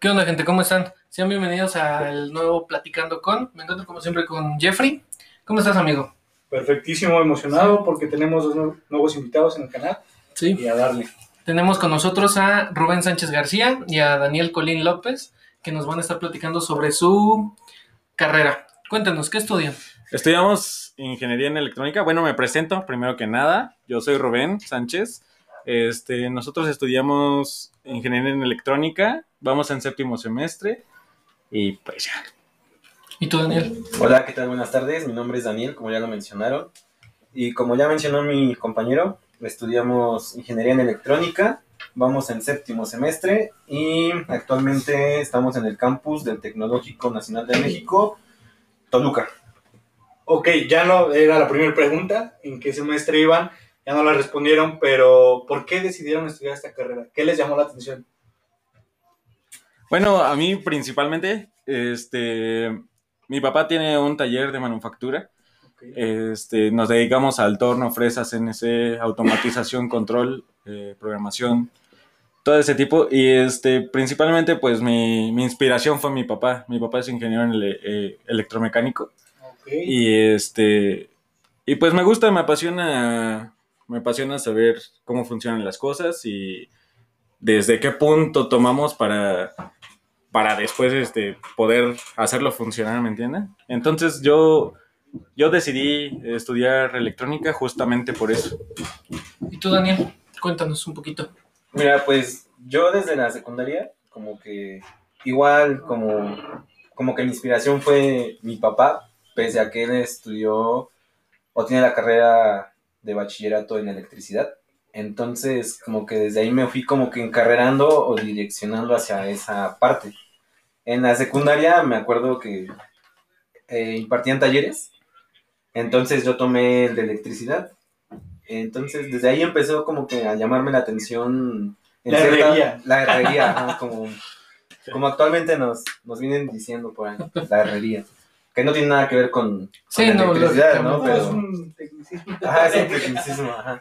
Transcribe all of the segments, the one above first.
¿Qué onda, gente? ¿Cómo están? Sean bienvenidos al nuevo Platicando con. Me encuentro como siempre con Jeffrey. ¿Cómo estás, amigo? Perfectísimo, emocionado porque tenemos dos nu- nuevos invitados en el canal Sí. y a darle. Tenemos con nosotros a Rubén Sánchez García y a Daniel Colín López, que nos van a estar platicando sobre su carrera. Cuéntanos, ¿qué estudian? Estudiamos ingeniería en electrónica. Bueno, me presento primero que nada. Yo soy Rubén Sánchez. Este, nosotros estudiamos ingeniería en electrónica. Vamos en séptimo semestre. Y pues ya. ¿Y tú, Daniel? Hola, ¿qué tal? Buenas tardes. Mi nombre es Daniel, como ya lo mencionaron. Y como ya mencionó mi compañero, estudiamos ingeniería en electrónica. Vamos en séptimo semestre y actualmente estamos en el campus del Tecnológico Nacional de México, Toluca. Ok, ya no era la primera pregunta, ¿en qué semestre iban? Ya no la respondieron, pero ¿por qué decidieron estudiar esta carrera? ¿Qué les llamó la atención? Bueno, a mí principalmente, este, mi papá tiene un taller de manufactura. Este, nos dedicamos al torno, fresas, CNC, automatización, control, eh, programación, todo ese tipo. Y este, principalmente, pues mi, mi inspiración fue mi papá. Mi papá es ingeniero en ele- eh, electromecánico. Y este, y pues me gusta, me apasiona, me apasiona saber cómo funcionan las cosas y desde qué punto tomamos para, para después este, poder hacerlo funcionar, ¿me entienden? Entonces yo, yo decidí estudiar electrónica justamente por eso. ¿Y tú, Daniel? Cuéntanos un poquito. Mira, pues yo desde la secundaria, como que igual como, como que mi inspiración fue mi papá, pese a que él estudió o tiene la carrera de bachillerato en electricidad. Entonces, como que desde ahí me fui como que encarrerando o direccionando hacia esa parte. En la secundaria me acuerdo que eh, impartían talleres, entonces yo tomé el de electricidad. Entonces, desde ahí empezó como que a llamarme la atención. en La herrería. La herrería, ajá, como, como actualmente nos, nos vienen diciendo por ahí, la herrería. Que no tiene nada que ver con, Sí, con la no, electricidad, ¿no? es un tecnicismo. ajá, es un tecnicismo, ajá.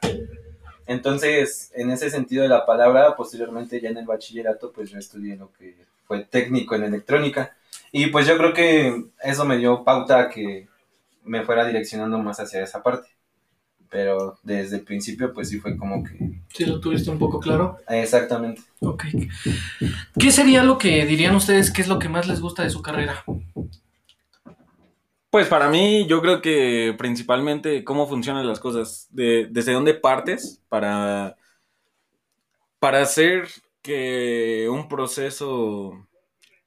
Entonces, en ese sentido de la palabra, posteriormente ya en el bachillerato, pues yo estudié lo que fue técnico en electrónica. Y pues yo creo que eso me dio pauta a que me fuera direccionando más hacia esa parte. Pero desde el principio, pues sí fue como que... Si lo tuviste un poco claro. Exactamente. Ok. ¿Qué sería lo que dirían ustedes que es lo que más les gusta de su carrera? Pues para mí, yo creo que principalmente cómo funcionan las cosas, de, desde dónde partes para, para hacer que un proceso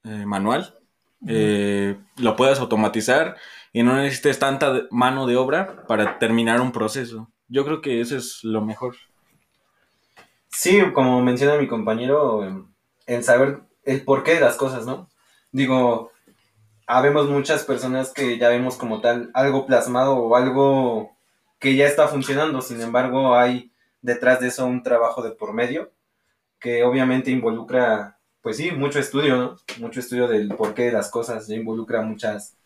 eh, manual eh, lo puedas automatizar y no necesites tanta mano de obra para terminar un proceso. Yo creo que eso es lo mejor. Sí, como menciona mi compañero, el saber el porqué de las cosas, ¿no? Digo, habemos muchas personas que ya vemos como tal algo plasmado o algo que ya está funcionando, sin embargo hay detrás de eso un trabajo de por medio que obviamente involucra, pues sí, mucho estudio, ¿no? Mucho estudio del porqué de las cosas, ya involucra muchas,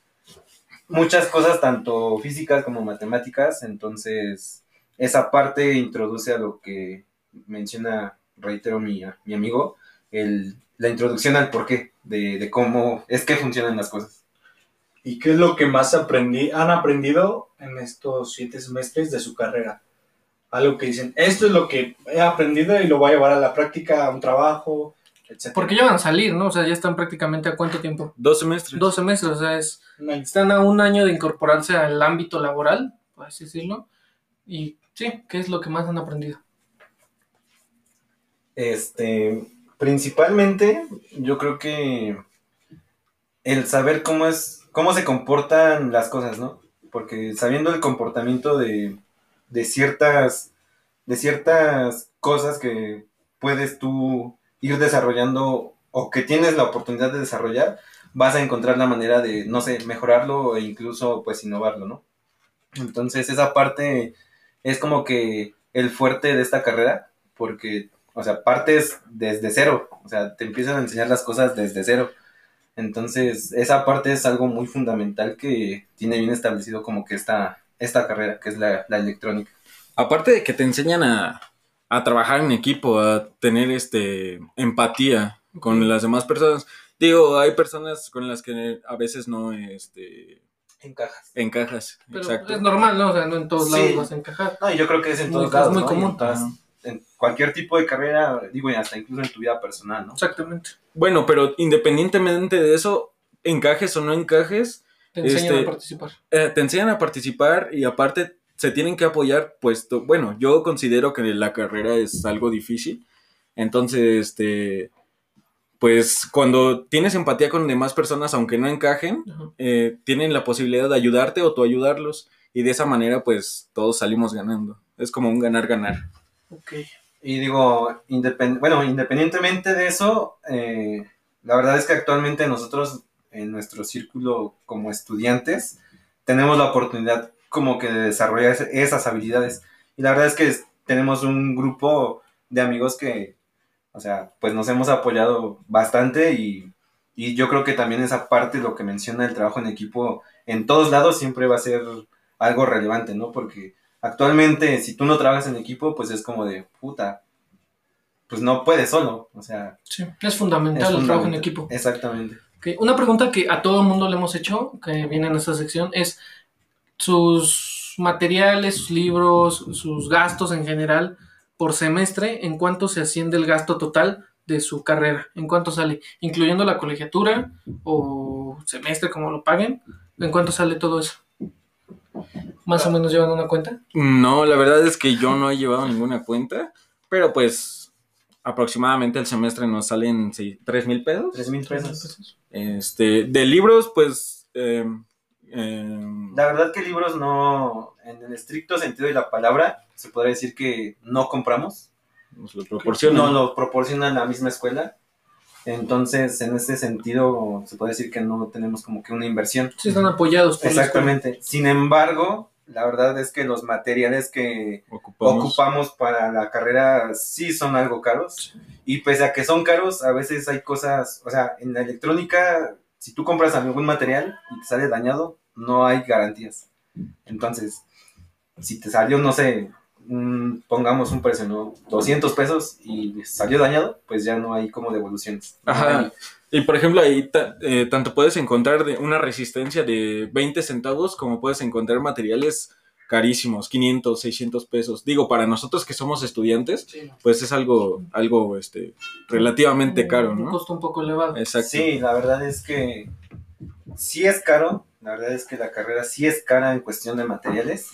muchas cosas, tanto físicas como matemáticas, entonces esa parte introduce a lo que menciona, reitero, mi, mi amigo, el, la introducción al porqué de, de cómo es que funcionan las cosas. ¿Y qué es lo que más aprendí, han aprendido en estos siete semestres de su carrera? Algo que dicen, esto es lo que he aprendido y lo voy a llevar a la práctica, a un trabajo, etc. Porque ya van a salir, ¿no? O sea, ya están prácticamente a cuánto tiempo? Dos semestres. Dos semestres, o sea, es, están a un año de incorporarse al ámbito laboral, por así decirlo. Y sí, ¿qué es lo que más han aprendido? Este, principalmente, yo creo que el saber cómo es, cómo se comportan las cosas, ¿no? Porque sabiendo el comportamiento de, de ciertas, de ciertas cosas que puedes tú ir desarrollando o que tienes la oportunidad de desarrollar, vas a encontrar la manera de, no sé, mejorarlo e incluso pues innovarlo, ¿no? Entonces esa parte es como que el fuerte de esta carrera, porque, o sea, partes desde cero, o sea, te empiezan a enseñar las cosas desde cero. Entonces, esa parte es algo muy fundamental que tiene bien establecido como que esta, esta carrera, que es la, la electrónica. Aparte de que te enseñan a, a trabajar en equipo, a tener este empatía con las demás personas. Digo, hay personas con las que a veces no este, Encajas. encajas. Pero Exacto. es normal, ¿no? O sea, no en todos Sí. lados vas a encajar. No, y yo creo que es en todos lados. es muy ¿no? Común. En, todas- en cualquier tipo de carrera, digo, y hasta incluso en tu vida personal, ¿no? Exactamente. Bueno, pero independientemente de eso, encajes o no encajes, Te enseñan Este- a participar. eh, te enseñan a participar y aparte se tienen que apoyar, pues, to- bueno, yo considero que la carrera es algo difícil, entonces, este, pues, cuando tienes empatía con demás personas, aunque no encajen, eh, tienen la posibilidad de ayudarte o tú ayudarlos, y de esa manera, pues, todos salimos ganando. Es como un ganar-ganar. Ok. Y digo, bueno, independientemente de eso, eh, la verdad es que actualmente nosotros en nuestro círculo como estudiantes tenemos la oportunidad como que de desarrollar esas habilidades. Y la verdad es que tenemos un grupo de amigos que, o sea, pues nos hemos apoyado bastante y, y yo creo que también esa parte, lo que menciona el trabajo en equipo, en todos lados siempre va a ser algo relevante, ¿no? Porque actualmente si tú no trabajas en equipo, pues es como de puta, pues no puedes solo, o sea, Sí, es fundamental es el trabajo en equipo. Exactamente. Ok, Una pregunta que a todo el mundo le hemos hecho, que viene en esta sección, es sus materiales, sus libros, sus gastos en general por semestre, ¿en cuánto se asciende el gasto total de su carrera? ¿En cuánto sale? Incluyendo la colegiatura o semestre, como lo paguen, ¿en cuánto sale todo eso? Más o menos llevan una cuenta. No, la verdad es que yo no he llevado ninguna cuenta, pero pues aproximadamente el semestre nos salen sí, tres mil pesos. Tres mil pesos. Este, de libros, pues... eh, eh, La verdad que libros no, en el estricto sentido de la palabra, se podría decir que no compramos. nos lo proporcionan. No lo proporciona la misma escuela. Entonces, en ese sentido, se puede decir que no tenemos como que una inversión. Sí, están apoyados por. Exactamente. Sin embargo, la verdad es que los materiales que Ocupamos. ocupamos para la carrera sí son algo caros. Y pese a que son caros, a veces hay cosas, o sea, en la electrónica, si tú compras algún material y te sale dañado, no hay garantías. Entonces, si te salió, no sé, pongamos un precio, ¿no? 200 pesos y salió dañado, pues ya no hay como devoluciones. No Ajá. hay- Y por ejemplo, ahí eh, tanto puedes encontrar de una resistencia de 20 centavos como puedes encontrar materiales carísimos, 500, 600 pesos. Digo, para nosotros que somos estudiantes, pues es algo, algo este, relativamente caro, Un ¿no? costo un poco elevado. Exacto. Sí, la verdad es que sí es caro, la verdad es que la carrera sí es cara en cuestión de materiales,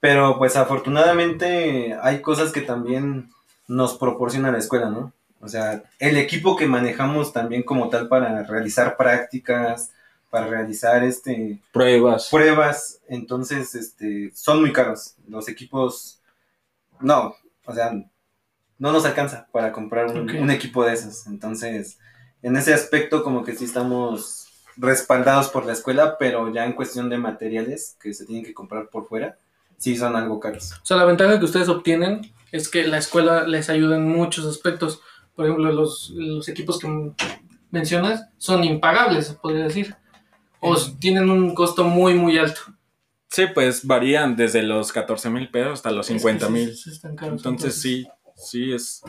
pero pues afortunadamente hay cosas que también nos proporciona la escuela, ¿no? O sea, el equipo que manejamos también como tal para realizar prácticas, para realizar este Pruebas. pruebas, entonces este son muy caros. Los equipos no, o sea, no nos alcanza para comprar un, un equipo de esos. Entonces, en ese aspecto como que sí estamos respaldados por la escuela, pero ya en cuestión de materiales que se tienen que comprar por fuera, sí son algo caros. O sea, la ventaja que ustedes obtienen es que la escuela les ayuda en muchos aspectos. Por ejemplo, los, los equipos que mencionas son impagables, se podría decir. O tienen un costo muy, muy alto. Sí, pues varían desde los 14 mil pesos hasta los 50 mil. Sí, sí, Entonces sí, sí es,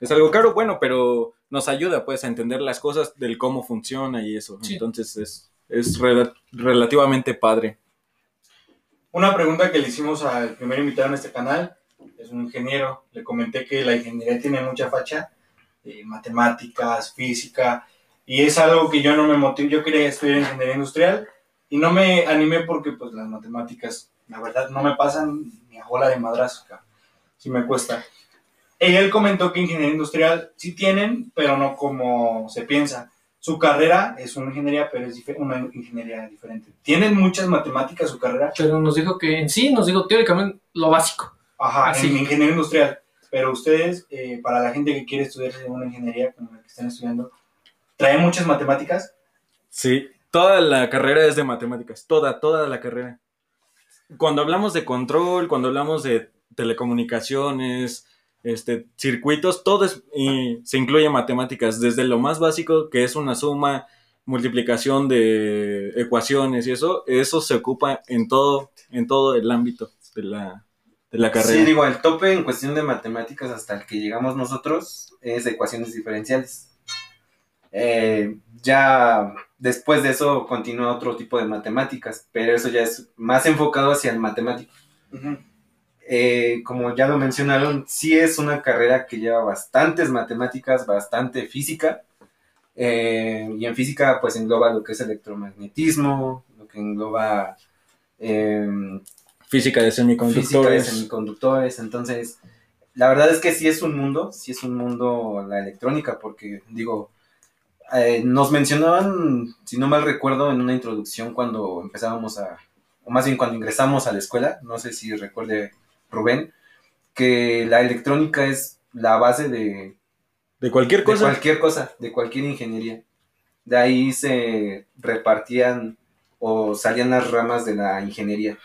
es algo caro, bueno, pero nos ayuda pues a entender las cosas del cómo funciona y eso. Sí. Entonces es, es rela- relativamente padre. Una pregunta que le hicimos al primer invitado en este canal es un ingeniero. Le comenté que la ingeniería tiene mucha facha, eh, matemáticas, física, y es algo que yo no me motivo. Yo quería estudiar ingeniería industrial y no me animé porque pues las matemáticas, la verdad, no me pasan ni a bola de madrazo. Sí me cuesta. Y él comentó que ingeniería industrial sí tienen, pero no como se piensa. Su carrera es una ingeniería, pero es una ingeniería diferente. Tienen muchas matemáticas su carrera, Pero nos dijo que en sí, nos dijo teóricamente lo básico. Ajá, Así. en ingeniería industrial. Pero ustedes, eh, para la gente que quiere estudiar una ingeniería como la que están estudiando, ¿traen muchas matemáticas? Sí, toda la carrera es de matemáticas, toda, toda la carrera. Cuando hablamos de control, cuando hablamos de telecomunicaciones, este, circuitos, todo es- se incluye matemáticas, desde lo más básico, que es una suma, multiplicación de ecuaciones y eso, eso se ocupa en todo, en todo el ámbito de la, de la carrera. Sí, digo, el tope en cuestión de matemáticas hasta el que llegamos nosotros es ecuaciones diferenciales. Eh, ya después de eso continúa otro tipo de matemáticas, pero eso ya es más enfocado hacia el matemático. Eh, como ya lo mencionaron, sí es una carrera que lleva bastantes matemáticas, bastante física. Eh, y en física pues engloba lo que es electromagnetismo, lo que engloba Física de física de semiconductores. semiconductores. Entonces, la verdad es que sí es un mundo, sí es un mundo la electrónica, porque digo, eh, nos mencionaban, si no mal recuerdo, en una introducción cuando empezábamos a, o más bien cuando ingresamos a la escuela, no sé si recuerde Rubén, que la electrónica es la base de, de cualquier de cosa. cualquier cosa, de cualquier ingeniería. De ahí se repartían o salían las ramas de la ingeniería.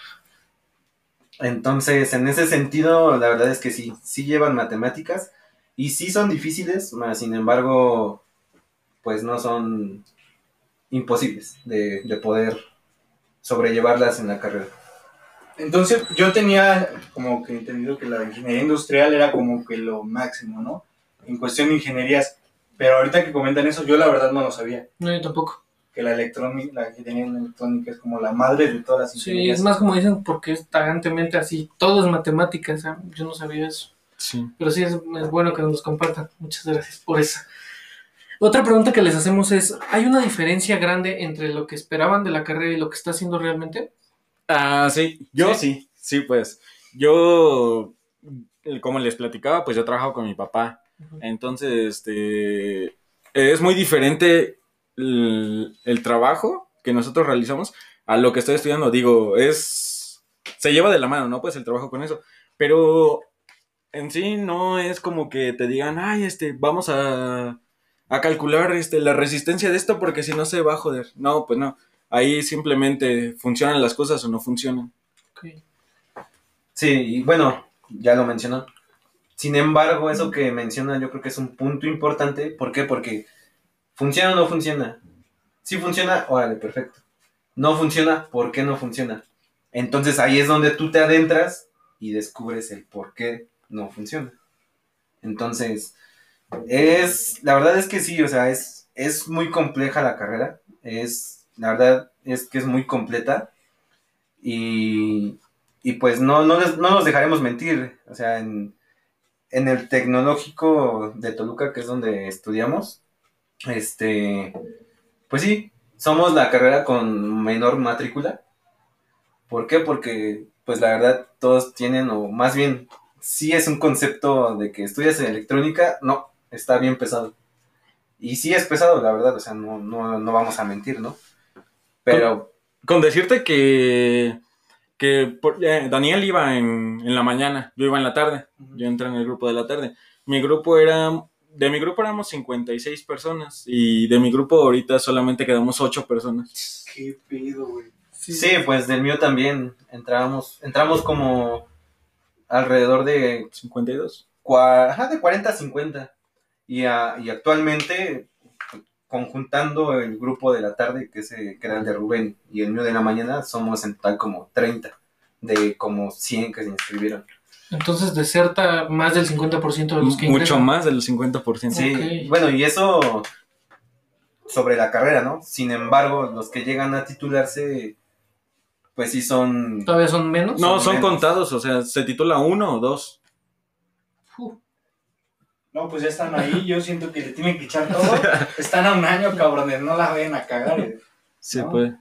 Entonces, en ese sentido, la verdad es que sí, sí llevan matemáticas y sí son difíciles, mas sin embargo, pues no son imposibles de, de poder sobrellevarlas en la carrera. Entonces, yo tenía como que entendido que la ingeniería industrial era como que lo máximo, ¿no? En cuestión de ingenierías. Pero ahorita que comentan eso, yo la verdad no lo sabía. No, yo tampoco. Que la electrónica, la ingeniería electrónica es como la madre de todas las Sí, ingenierías. es más como dicen, porque es tagantemente así. Todo es matemáticas. ¿eh? Yo no sabía eso. Sí. Pero sí es, es bueno que nos los compartan. Muchas gracias por esa. Otra pregunta que les hacemos es: ¿hay una diferencia grande entre lo que esperaban de la carrera y lo que está haciendo realmente? Ah, sí, yo sí, sí, pues. Yo, como les platicaba, pues yo trabajo con mi papá. Entonces, este, es muy diferente el, el trabajo que nosotros realizamos a lo que estoy estudiando. Digo, es, se lleva de la mano, ¿no? Pues el trabajo con eso. Pero en sí no es como que te digan, ay, este, vamos a, a calcular este, la resistencia de esto porque si no se va a joder. No, pues no. Ahí simplemente funcionan las cosas o no funcionan. Ok. Sí, y bueno, ya lo mencionó. Sin embargo, eso que menciona yo creo que es un punto importante. ¿Por qué? Porque funciona o no funciona. Si funciona, órale, perfecto. No funciona, ¿por qué no funciona? Entonces ahí es donde tú te adentras y descubres el por qué no funciona. Entonces, es, la verdad es que sí, o sea, es, es muy compleja la carrera. Es, la verdad es que es muy completa. Y, y pues no, no, no nos dejaremos mentir. O sea, en, en el tecnológico de Toluca, que es donde estudiamos, este, pues sí, somos la carrera con menor matrícula. ¿Por qué? Porque, pues la verdad, todos tienen, o más bien, sí es un concepto de que estudias en electrónica, no, está bien pesado. Y sí es pesado, la verdad, o sea, no, no, no vamos a mentir, ¿no? Pero, Con decirte que, que por- eh, Daniel iba en, en la mañana, yo iba en la tarde, yo entré en el grupo de la tarde. Mi grupo era, de mi grupo éramos 56 personas y de mi grupo ahorita solamente quedamos 8 personas. Qué pedo, güey. Sí, pues del mío también entramos, entramos como alrededor de, 52. cua- ajá, de 40 a 50. Y, a- y actualmente, conjuntando el grupo de la tarde, que, es, eh, que era el de Rubén, y el mío de la mañana, somos en total como 30, de como 100 que se inscribieron. Entonces deserta más del 50% de los que Mucho ingresan. más del 50%. Sí, bueno, y eso sobre la carrera, ¿no? Sin embargo, los que llegan a titularse, pues sí son... ¿Todavía son menos? No, Son son menos. contados, o sea, se titula uno o dos. No, pues ya están ahí. Yo siento que le tienen que echar todo. Están a un año, cabrones. No la vayan a cagar. eh. Sí, No. pues.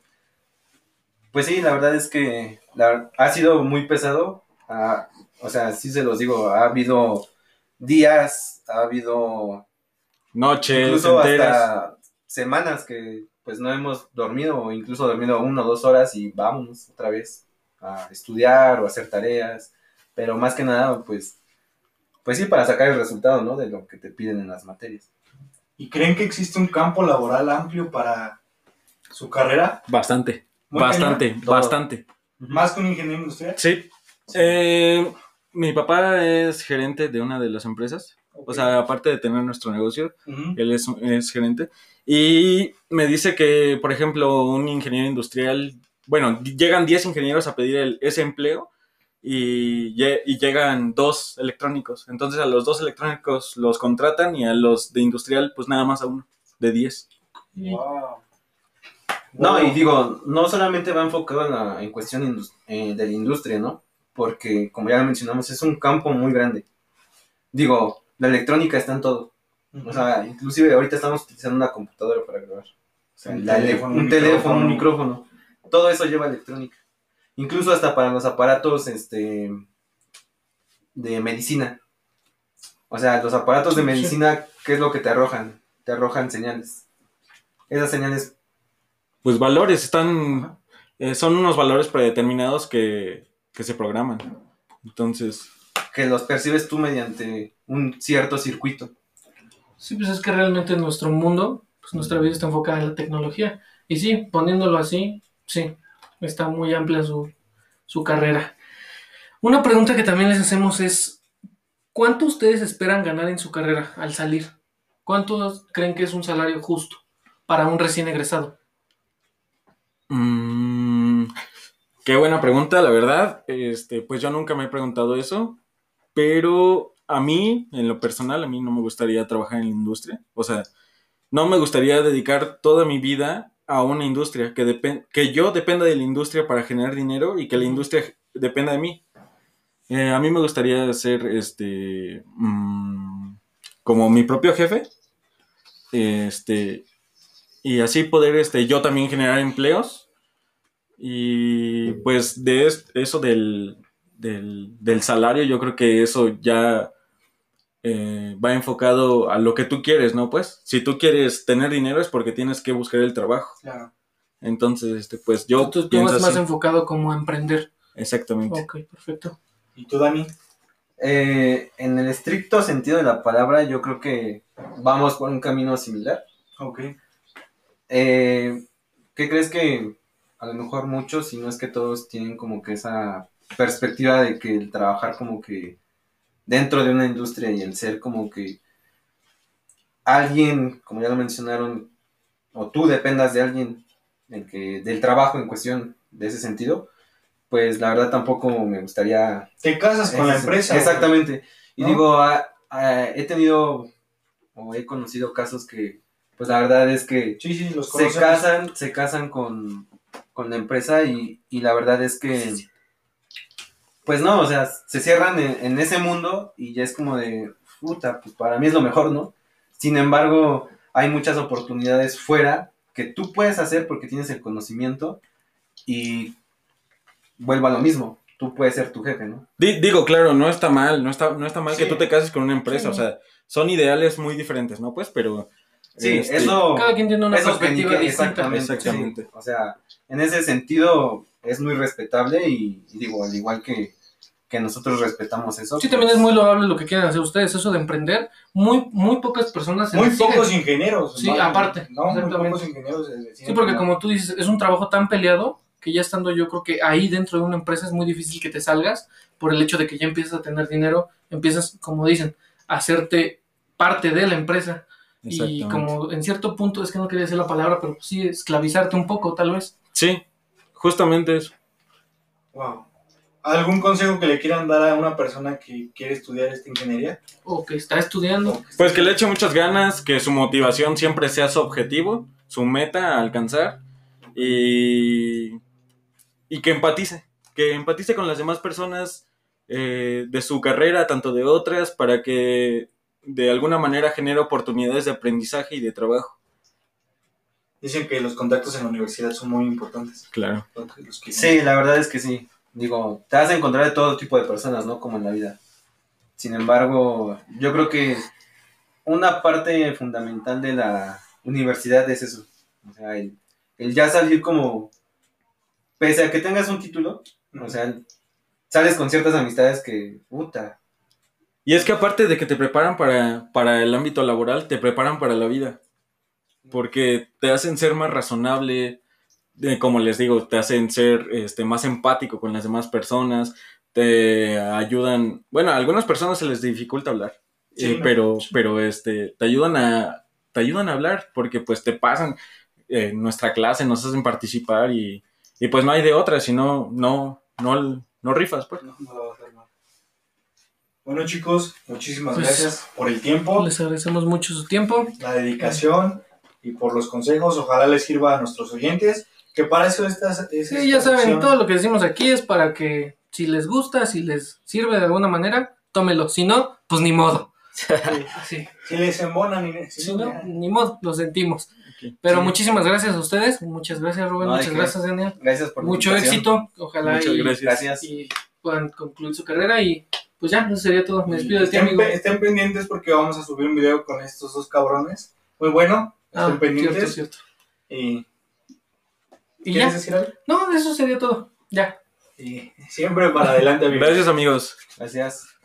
Pues sí, la verdad es que la- ha sido muy pesado. ah, o sea, sí se los digo, ha habido días, ha habido Noches incluso enteras. hasta semanas que pues no hemos dormido o incluso dormido una o dos horas y vámonos otra vez a estudiar o a hacer tareas. Pero más que nada, pues, pues sí, para sacar el resultado, ¿no? De lo que te piden en las materias. ¿Y creen que existe un campo laboral amplio para su carrera? Bastante, Muy bastante, bastante. ¿Más que un ingeniero industrial? Sí. Eh, mi papá es gerente de una de las empresas. O sea, aparte de tener nuestro negocio, él es, es gerente. Y me dice que, por ejemplo, un ingeniero industrial, bueno, llegan 10 ingenieros a pedir el- ese empleo y, lle- y llegan dos electrónicos. Entonces a los dos electrónicos los contratan y a los de industrial, pues nada más a uno. de 10. Wow. No, y digo, no solamente va enfocado en, la, en cuestión eh, de la industria, ¿no? Porque, como ya mencionamos, es un campo muy grande. Digo, la electrónica está en todo. O sea, inclusive ahorita estamos utilizando una computadora para grabar. O sea, la teléfono, un teléfono, un micrófono. Todo eso lleva electrónica. Incluso hasta para los aparatos este, de medicina. O sea, los aparatos de medicina, ¿qué es lo que te arrojan? Te arrojan señales. Esas señales Pues valores, están, eh, son unos valores predeterminados que, que se programan. Entonces, que los percibes tú mediante un cierto circuito. Sí, pues es que realmente nuestro mundo, pues nuestra vida está enfocada en la tecnología. Y sí, poniéndolo así, sí, está muy amplia su, su carrera. Una pregunta que también les hacemos es, ¿cuánto ustedes esperan ganar en su carrera al salir? ¿Cuánto creen que es un salario justo para un recién egresado? mm, qué buena pregunta, la verdad. Este, pues yo nunca me he preguntado eso, pero a mí, en lo personal, a mí no me gustaría trabajar en la industria. O sea, no me gustaría dedicar toda mi vida a una industria, que, que yo dependa de la industria para generar dinero y que la industria dependa de mí. Eh, a mí me gustaría ser este mm, como mi propio jefe. Este. Y así poder este, yo también generar empleos. Y pues de es- eso del, del, del salario, yo creo que eso ya eh, va enfocado a lo que tú quieres, ¿no? Pues si tú quieres tener dinero es porque tienes que buscar el trabajo. Claro. Entonces, este, pues yo Tú, tú vas más así. enfocado como a emprender. Exactamente. Ok, perfecto. ¿Y tú, Dani? Eh, en el estricto sentido de la palabra, yo creo que vamos por un camino similar. Ok. Eh, ¿Qué crees que a lo mejor muchos, si no es que todos, tienen como que esa perspectiva de que el trabajar como que dentro de una industria y el ser como que alguien, como ya lo mencionaron, o tú dependas de alguien el que, del trabajo en cuestión de ese sentido, pues la verdad tampoco me gustaría Te casas con la empresa. Exactamente. Y ¿No? digo, ah, ah, he tenido o he conocido casos que, pues la verdad es que Sí, sí, los se casan, se casan con, con la empresa y, y la verdad es que, pues no, o sea, se cierran en, en ese mundo y ya es como de, puta, pues para mí es lo mejor, ¿no? Sin embargo, hay muchas oportunidades fuera que tú puedes hacer porque tienes el conocimiento y vuelvo a lo mismo, tú puedes ser tu jefe, ¿no? Di- digo, claro, no está mal, no está, no está mal que tú te cases con una empresa, Sí. o sea, son ideales muy diferentes, ¿no? Pues, pero... Sí, este, eso... Cada quien tiene una Eso perspectiva que- distinta. exactamente, Exactamente. sí. O sea, en ese sentido es muy respetable y, y digo, al igual que, que nosotros respetamos eso. Sí, también es pues, muy loable lo que quieren hacer ustedes, eso de emprender. Muy, muy pocas personas Muy deciden. pocos ingenieros. Sí, ¿no? aparte, No, muy pocos ingenieros. Sí, porque como tú dices, es un trabajo tan peleado que ya estando yo creo que ahí dentro de una empresa es muy difícil que te salgas por el hecho de que ya empiezas a tener dinero, empiezas, como dicen, a hacerte parte de la empresa y como en cierto punto, es que no quería decir la palabra, pero sí esclavizarte un poco tal vez. Sí, justamente eso. Wow. ¿Algún consejo que le quieran dar a una persona que quiere estudiar esta ingeniería? O que está estudiando. Pues que le eche muchas ganas, que su motivación siempre sea su objetivo, su meta a alcanzar y, y que empatice, que empatice con las demás personas eh, de su carrera, tanto de otras, para que de alguna manera genere oportunidades de aprendizaje y de trabajo. Dicen que los contactos en la universidad son muy importantes. Claro. Los que- Sí, la verdad es que sí. Digo, te vas a encontrar de todo tipo de personas, ¿no? Como en la vida. Sin embargo, yo creo que una parte fundamental de la universidad es eso. O sea, el, el ya salir como, pese a que tengas un título, o sea, sales con ciertas amistades que, puta, Y es que aparte de que te preparan para, para el ámbito laboral, te preparan para la vida. Porque te hacen ser más razonable, de- como les digo, te hacen ser este, más empático con las demás personas, te ayudan, bueno, a algunas personas se les dificulta hablar, Sí, eh, ¿no? pero, pero este, te ayudan a, te ayudan a hablar, porque pues te pasan eh, nuestra clase, nos hacen participar y, y pues no hay de otra, si no, no, no, no rifas, pues. No, no va a hacer mal. Bueno chicos, muchísimas Pues- gracias por el tiempo, Les agradecemos mucho su tiempo. la dedicación y por los consejos. Ojalá les sirva a nuestros oyentes. Que para eso estas. es Sí, ya saben, todo lo que decimos aquí es para que si les gusta, si les sirve de alguna manera, tómelo. Si no, pues ni modo. Sí. Si les embonan y si Si no, ni modo, lo sentimos. Pero Sí. muchísimas gracias a ustedes. Muchas gracias, Rubén. No, muchas qué. gracias, Daniel. Gracias por Mucho éxito. Ojalá Muchas y, gracias. Gracias. y puedan concluir su carrera. Y pues ya, eso sería todo. Me despido de ti, estén, amigo. pe- estén pendientes porque vamos a subir un video con estos dos cabrones. Muy bueno. Estén Ah, pendientes. cierto, cierto. Y, Y ¿Quieres ya. decir algo? No, eso sería todo. Ya. Y siempre para adelante, amigos. Gracias, amigos. Gracias.